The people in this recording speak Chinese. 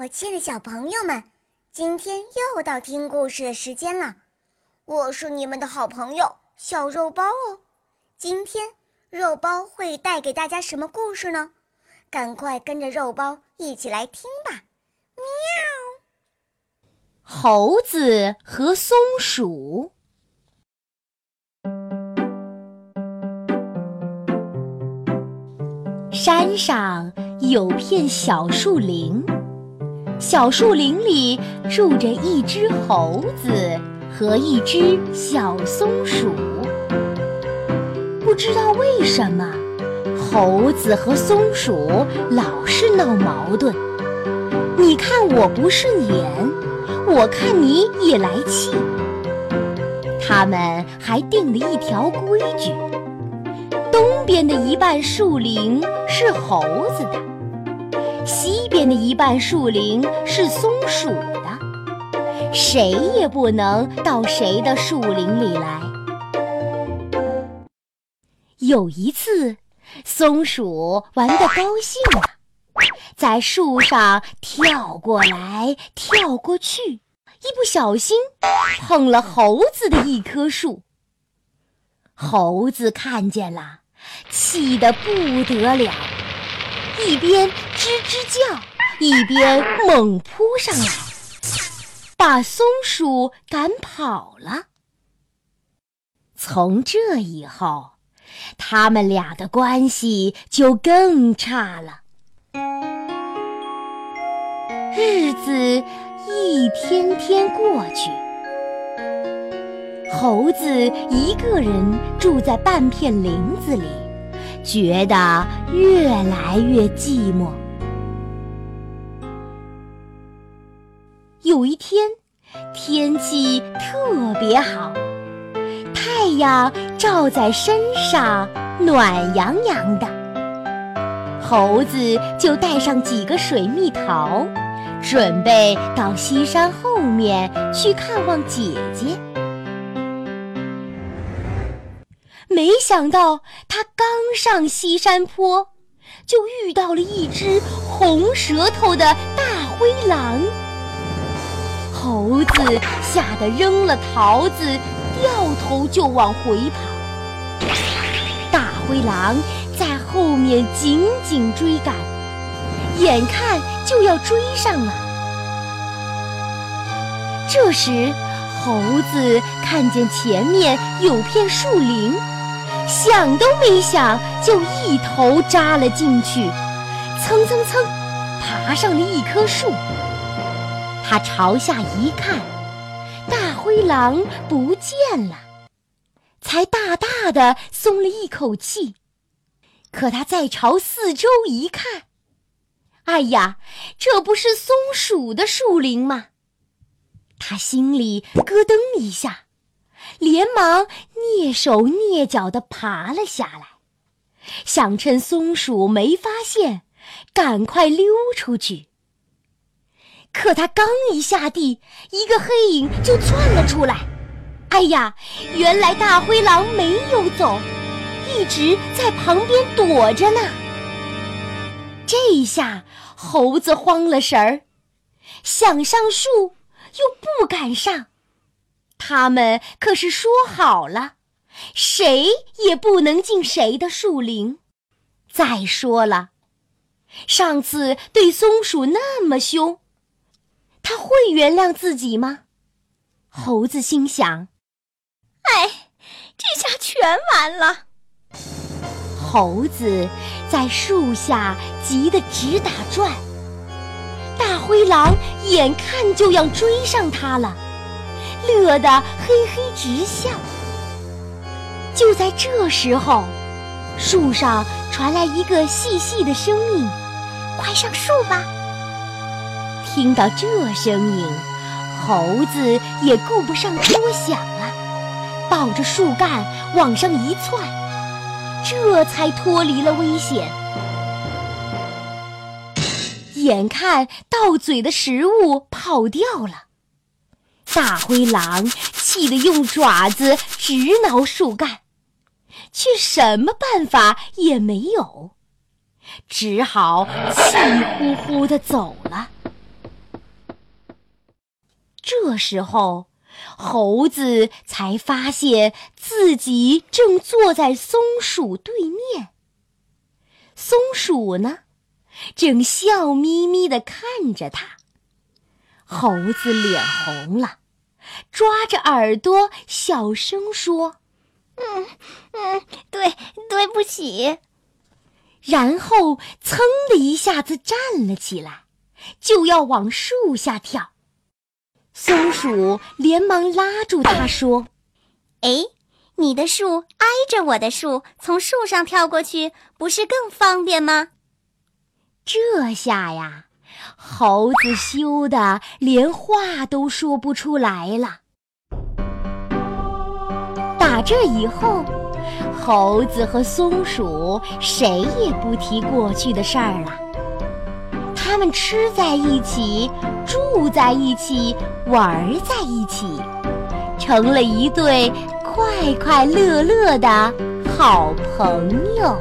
我亲爱的小朋友们，今天又到听故事的时间了。我是你们的好朋友小肉包哦。今天肉包会带给大家什么故事呢？赶快跟着肉包一起来听吧！喵。猴子和松鼠。山上有片小树林。小树林里住着一只猴子和一只小松鼠。不知道为什么，猴子和松鼠老是闹矛盾。你看我不顺眼，我看你也来气。他们还定了一条规矩：东边的一半树林是猴子的。西边的一半树林是松鼠的，谁也不能到谁的树林里来。有一次，松鼠玩得高兴了，在树上跳过来跳过去，一不小心碰了猴子的一棵树。猴子看见了，气得不得了。一边吱吱叫，一边猛扑上来，把松鼠赶跑了。从这以后，他们俩的关系就更差了。日子一天天过去，猴子一个人住在半片林子里。觉得越来越寂寞。有一天，天气特别好，太阳照在身上，暖洋洋的。猴子就带上几个水蜜桃，准备到西山后面去看望姐姐。没想到他刚上西山坡，就遇到了一只红舌头的大灰狼。猴子吓得扔了桃子，掉头就往回跑。大灰狼在后面紧紧追赶，眼看就要追上了。这时，猴子看见前面有片树林。想都没想，就一头扎了进去，蹭蹭蹭，爬上了一棵树。他朝下一看，大灰狼不见了，才大大的松了一口气。可他再朝四周一看，哎呀，这不是松鼠的树林吗？他心里咯噔一下。连忙蹑手蹑脚地爬了下来，想趁松鼠没发现，赶快溜出去。可他刚一下地，一个黑影就窜了出来。哎呀，原来大灰狼没有走，一直在旁边躲着呢。这一下，猴子慌了神儿，想上树又不敢上。他们可是说好了，谁也不能进谁的树林。再说了，上次对松鼠那么凶，他会原谅自己吗？猴子心想：“哎，这下全完了。”猴子在树下急得直打转，大灰狼眼看就要追上他了。乐得嘿嘿直笑。就在这时候，树上传来一个细细的声音：“快上树吧！”听到这声音，猴子也顾不上多想了，抱着树干往上一窜，这才脱离了危险。眼看到嘴的食物跑掉了。大灰狼气得用爪子直挠树干，却什么办法也没有，只好气呼呼地走了。这时候，猴子才发现自己正坐在松鼠对面。松鼠呢，正笑眯眯地看着他。猴子脸红了，抓着耳朵小声说：“嗯嗯，对，对不起。”然后噌的一下子站了起来，就要往树下跳。松鼠连忙拉住他说：“哎，你的树挨着我的树，从树上跳过去不是更方便吗？”这下呀，猴子羞得连话都说不出来了。打这以后。猴子和松鼠谁也不提过去的事儿了，他们吃在一起，住在一起，玩在一起，成了一对快快乐乐的好朋友。